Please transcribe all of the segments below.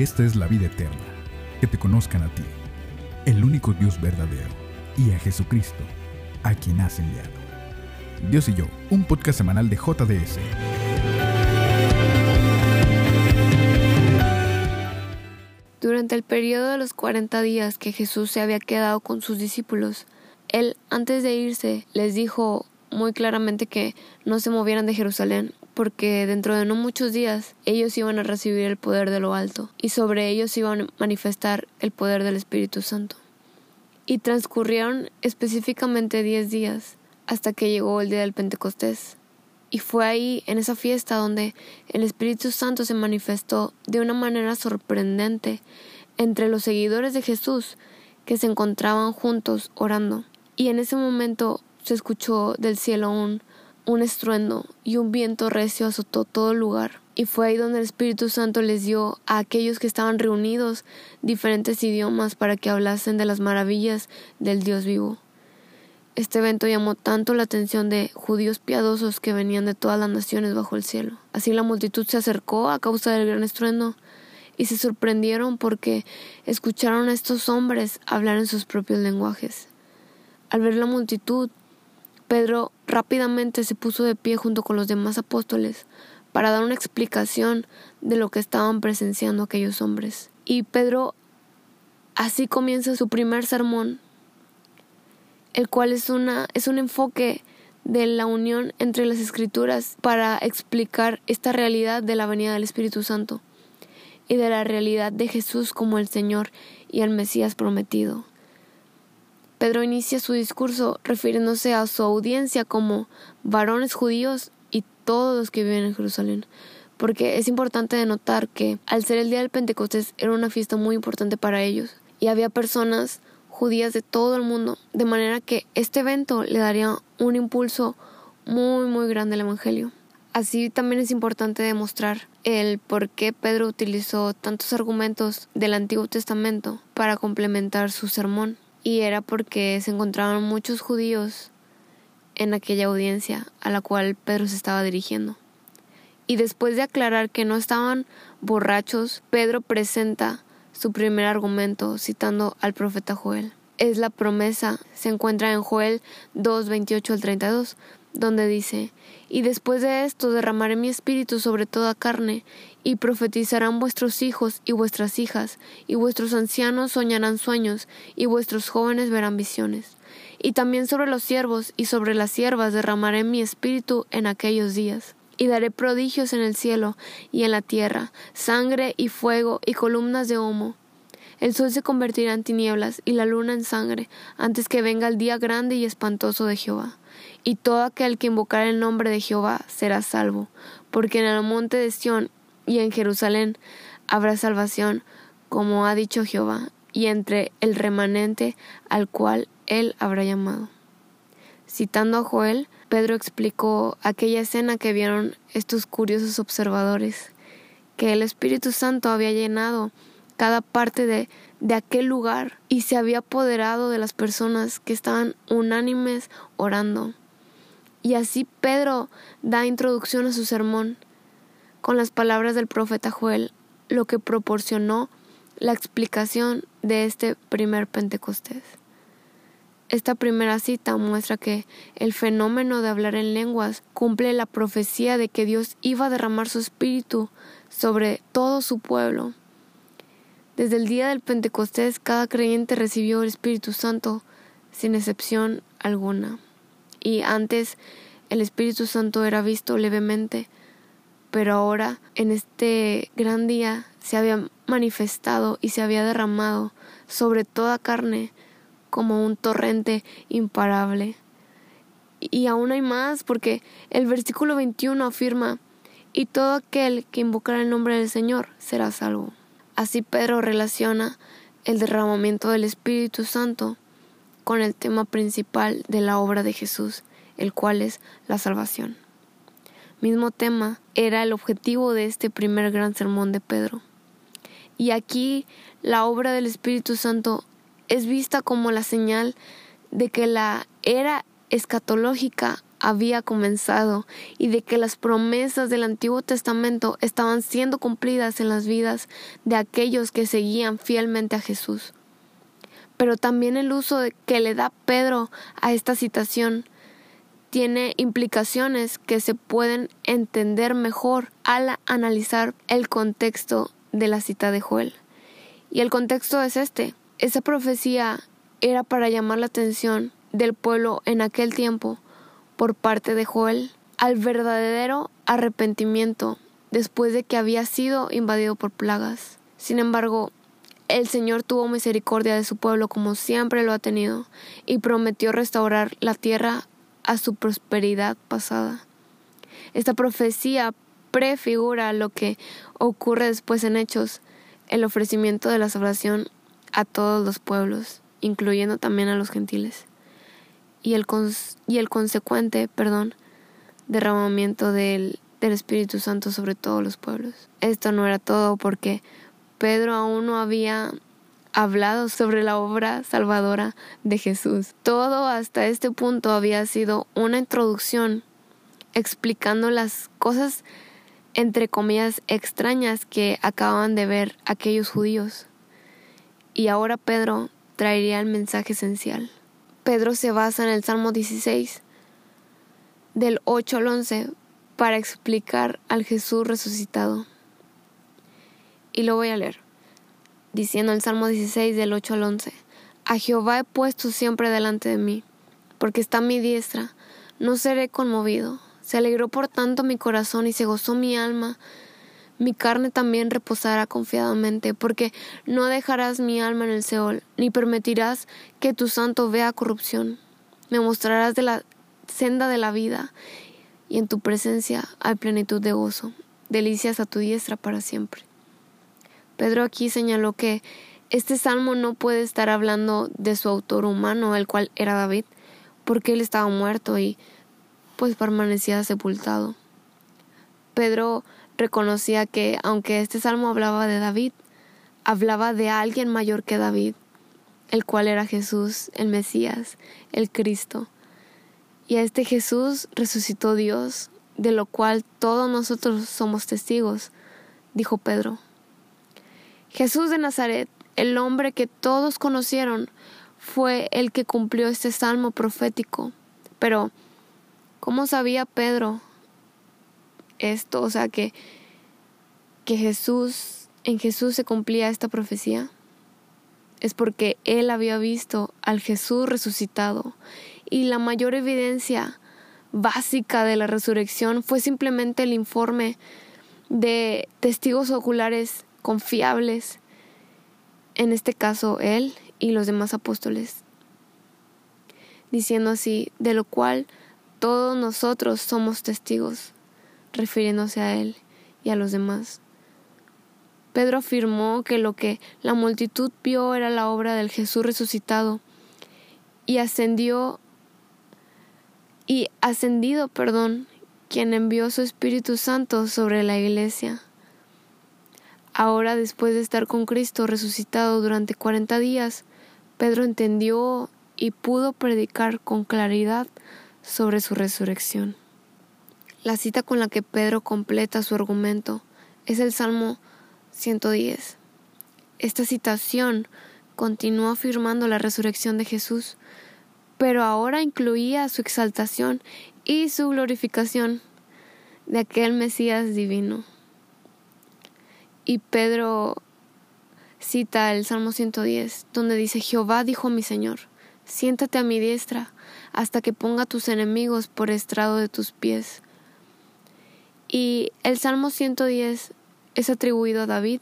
Esta es la vida eterna, que te conozcan a ti, el único Dios verdadero, y a Jesucristo, a quien has enviado. Dios y yo, un podcast semanal de JDS. Durante el periodo de los 40 días que Jesús se había quedado con sus discípulos, él antes de irse les dijo muy claramente que no se movieran de Jerusalén, porque dentro de no muchos días ellos iban a recibir el poder de lo alto, y sobre ellos iban a manifestar el poder del Espíritu Santo. Y transcurrieron específicamente diez días hasta que llegó el día del Pentecostés. Y fue ahí, en esa fiesta, donde el Espíritu Santo se manifestó de una manera sorprendente entre los seguidores de Jesús que se encontraban juntos orando. Y en ese momento se escuchó del cielo un, un estruendo y un viento recio azotó todo el lugar. Y fue ahí donde el Espíritu Santo les dio a aquellos que estaban reunidos diferentes idiomas para que hablasen de las maravillas del Dios vivo. Este evento llamó tanto la atención de judíos piadosos que venían de todas las naciones bajo el cielo. Así la multitud se acercó a causa del gran estruendo y se sorprendieron porque escucharon a estos hombres hablar en sus propios lenguajes. Al ver la multitud, Pedro rápidamente se puso de pie junto con los demás apóstoles para dar una explicación de lo que estaban presenciando aquellos hombres. Y Pedro así comienza su primer sermón el cual es, una, es un enfoque de la unión entre las escrituras para explicar esta realidad de la venida del Espíritu Santo y de la realidad de Jesús como el Señor y el Mesías prometido. Pedro inicia su discurso refiriéndose a su audiencia como varones judíos y todos los que viven en Jerusalén, porque es importante denotar que al ser el día del Pentecostés era una fiesta muy importante para ellos y había personas judías de todo el mundo, de manera que este evento le daría un impulso muy muy grande al Evangelio. Así también es importante demostrar el por qué Pedro utilizó tantos argumentos del Antiguo Testamento para complementar su sermón. Y era porque se encontraban muchos judíos en aquella audiencia a la cual Pedro se estaba dirigiendo. Y después de aclarar que no estaban borrachos, Pedro presenta su primer argumento citando al profeta Joel. Es la promesa, se encuentra en Joel 2, 28 al 32, donde dice, Y después de esto derramaré mi espíritu sobre toda carne, y profetizarán vuestros hijos y vuestras hijas, y vuestros ancianos soñarán sueños, y vuestros jóvenes verán visiones. Y también sobre los siervos y sobre las siervas derramaré mi espíritu en aquellos días y daré prodigios en el cielo y en la tierra, sangre y fuego y columnas de humo. El sol se convertirá en tinieblas y la luna en sangre, antes que venga el día grande y espantoso de Jehová. Y todo aquel que invocar el nombre de Jehová será salvo, porque en el monte de Sión y en Jerusalén habrá salvación, como ha dicho Jehová, y entre el remanente al cual él habrá llamado. Citando a Joel, Pedro explicó aquella escena que vieron estos curiosos observadores, que el Espíritu Santo había llenado cada parte de, de aquel lugar y se había apoderado de las personas que estaban unánimes orando. Y así Pedro da introducción a su sermón con las palabras del profeta Joel, lo que proporcionó la explicación de este primer Pentecostés. Esta primera cita muestra que el fenómeno de hablar en lenguas cumple la profecía de que Dios iba a derramar su espíritu sobre todo su pueblo. Desde el día del Pentecostés cada creyente recibió el Espíritu Santo sin excepción alguna. Y antes el Espíritu Santo era visto levemente, pero ahora en este gran día se había manifestado y se había derramado sobre toda carne como un torrente imparable. Y aún hay más, porque el versículo 21 afirma, y todo aquel que invocará el nombre del Señor será salvo. Así Pedro relaciona el derramamiento del Espíritu Santo con el tema principal de la obra de Jesús, el cual es la salvación. Mismo tema era el objetivo de este primer gran sermón de Pedro. Y aquí la obra del Espíritu Santo es vista como la señal de que la era escatológica había comenzado y de que las promesas del Antiguo Testamento estaban siendo cumplidas en las vidas de aquellos que seguían fielmente a Jesús. Pero también el uso que le da Pedro a esta citación tiene implicaciones que se pueden entender mejor al analizar el contexto de la cita de Joel. Y el contexto es este. Esa profecía era para llamar la atención del pueblo en aquel tiempo por parte de Joel al verdadero arrepentimiento después de que había sido invadido por plagas. Sin embargo, el Señor tuvo misericordia de su pueblo como siempre lo ha tenido y prometió restaurar la tierra a su prosperidad pasada. Esta profecía prefigura lo que ocurre después en Hechos, el ofrecimiento de la salvación a todos los pueblos, incluyendo también a los gentiles y el, y el consecuente, perdón, derramamiento del, del Espíritu Santo sobre todos los pueblos. Esto no era todo porque Pedro aún no había hablado sobre la obra salvadora de Jesús. Todo hasta este punto había sido una introducción explicando las cosas entre comillas extrañas que acababan de ver aquellos judíos. Y ahora Pedro traería el mensaje esencial. Pedro se basa en el Salmo 16, del 8 al 11, para explicar al Jesús resucitado. Y lo voy a leer, diciendo el Salmo 16, del 8 al 11. A Jehová he puesto siempre delante de mí, porque está mi diestra, no seré conmovido. Se alegró por tanto mi corazón y se gozó mi alma mi carne también reposará confiadamente, porque no dejarás mi alma en el Seol, ni permitirás que tu santo vea corrupción. Me mostrarás de la senda de la vida, y en tu presencia hay plenitud de gozo, delicias a tu diestra para siempre. Pedro aquí señaló que este salmo no puede estar hablando de su autor humano, el cual era David, porque él estaba muerto y pues permanecía sepultado. Pedro reconocía que, aunque este salmo hablaba de David, hablaba de alguien mayor que David, el cual era Jesús, el Mesías, el Cristo. Y a este Jesús resucitó Dios, de lo cual todos nosotros somos testigos, dijo Pedro. Jesús de Nazaret, el hombre que todos conocieron, fue el que cumplió este salmo profético. Pero, ¿cómo sabía Pedro esto, o sea, que, que Jesús, en Jesús se cumplía esta profecía, es porque él había visto al Jesús resucitado. Y la mayor evidencia básica de la resurrección fue simplemente el informe de testigos oculares confiables, en este caso él y los demás apóstoles, diciendo así, de lo cual todos nosotros somos testigos refiriéndose a él y a los demás. Pedro afirmó que lo que la multitud vio era la obra del Jesús resucitado y ascendió y ascendido, perdón, quien envió su Espíritu Santo sobre la iglesia. Ahora, después de estar con Cristo resucitado durante cuarenta días, Pedro entendió y pudo predicar con claridad sobre su resurrección. La cita con la que Pedro completa su argumento es el Salmo 110. Esta citación continúa afirmando la resurrección de Jesús, pero ahora incluía su exaltación y su glorificación de aquel Mesías divino. Y Pedro cita el Salmo 110, donde dice, Jehová dijo a mi Señor, siéntate a mi diestra hasta que ponga tus enemigos por estrado de tus pies. Y el Salmo 110 es atribuido a David.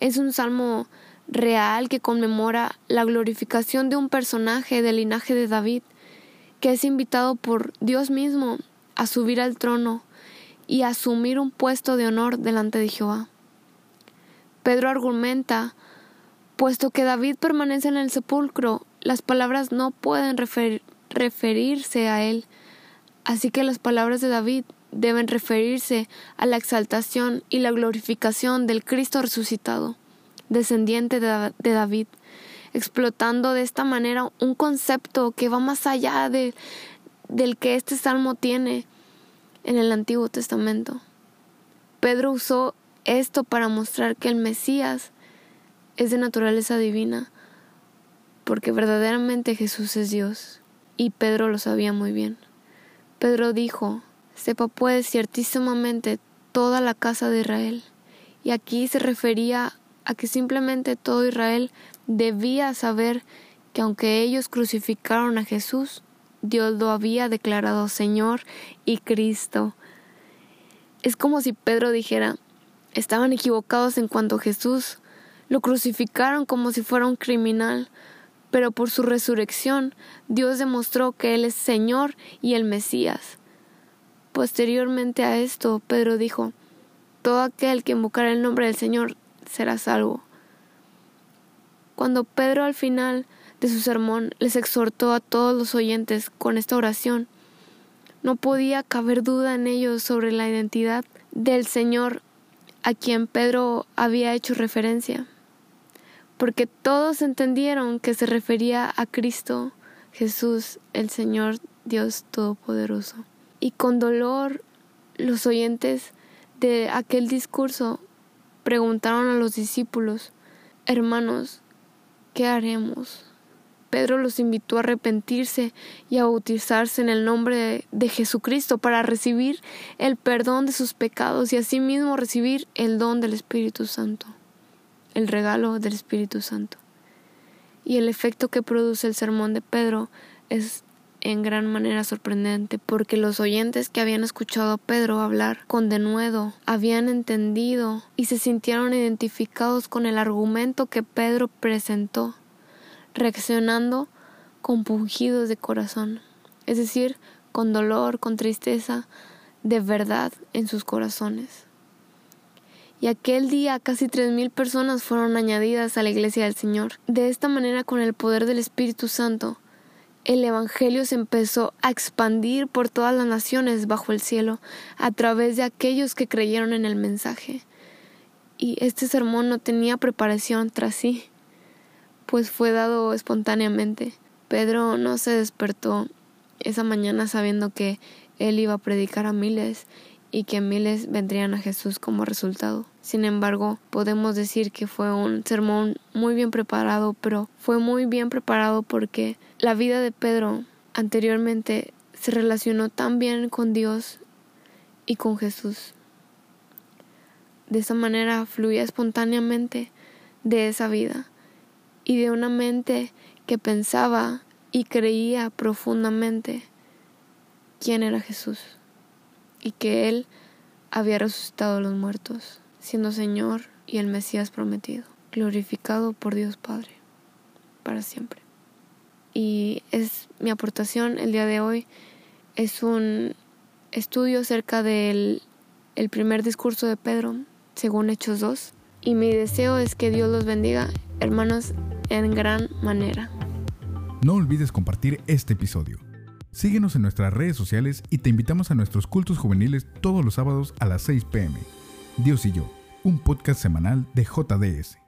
Es un salmo real que conmemora la glorificación de un personaje del linaje de David, que es invitado por Dios mismo a subir al trono y asumir un puesto de honor delante de Jehová. Pedro argumenta, puesto que David permanece en el sepulcro, las palabras no pueden referirse a él, así que las palabras de David deben referirse a la exaltación y la glorificación del Cristo resucitado, descendiente de, David, explotando de esta manera un concepto que va más allá de, del que este salmo tiene en el Antiguo Testamento. Pedro usó esto para mostrar que el Mesías es de naturaleza divina, porque verdaderamente Jesús es Dios, y Pedro lo sabía muy bien. Pedro dijo, sepa pues ciertísimamente toda la casa de Israel, y aquí se refería a que simplemente todo Israel debía saber que aunque ellos crucificaron a Jesús, Dios lo había declarado Señor y Cristo. Es como si Pedro dijera, estaban equivocados en cuanto a Jesús, lo crucificaron como si fuera un criminal, pero por su resurrección Dios demostró que Él es Señor y el Mesías. Posteriormente a esto, Pedro dijo, Todo aquel que invocara el nombre del Señor será salvo. Cuando Pedro al final de su sermón les exhortó a todos los oyentes con esta oración, no podía caber duda en ellos sobre la identidad del Señor a quien Pedro había hecho referencia, porque todos entendieron que se refería a Cristo Jesús, el Señor Dios Todopoderoso. Y con dolor los oyentes de aquel discurso preguntaron a los discípulos, hermanos, ¿qué haremos? Pedro los invitó a arrepentirse y a bautizarse en el nombre de, Jesucristo para recibir el perdón de sus pecados y asimismo recibir el don del Espíritu Santo, el regalo del Espíritu Santo. Y el efecto que produce el sermón de Pedro es en gran manera sorprendente, porque los oyentes que habían escuchado a Pedro hablar con denuedo habían entendido y se sintieron identificados con el argumento que Pedro presentó reaccionando con pungidos de corazón, es decir, con dolor, con tristeza, de verdad en sus corazones. Y aquel día casi tres mil personas fueron añadidas a la iglesia del Señor. De esta manera, con el poder del Espíritu Santo, el Evangelio se empezó a expandir por todas las naciones bajo el cielo a través de aquellos que creyeron en el mensaje. Y este sermón no tenía preparación tras sí pues fue dado espontáneamente. Pedro no se despertó esa mañana sabiendo que él iba a predicar a miles y que miles vendrían a Jesús como resultado. Sin embargo, podemos decir que fue un sermón muy bien preparado, pero fue muy bien preparado porque la vida de Pedro anteriormente se relacionó tan bien con Dios y con Jesús. De esa manera fluía espontáneamente de esa vida y de una mente que pensaba y creía profundamente quién era Jesús y que Él había resucitado a los muertos, siendo Señor y el Mesías prometido, glorificado por Dios Padre para siempre. Y es mi aportación el día de hoy, es un estudio acerca del el primer discurso de Pedro, según Hechos 2, y mi deseo es que Dios los bendiga, hermanos, en gran manera. No olvides compartir este episodio. Síguenos en nuestras redes sociales y te invitamos a nuestros cultos juveniles todos los sábados a las 6 pm. Dios y yo, un podcast semanal de JDS.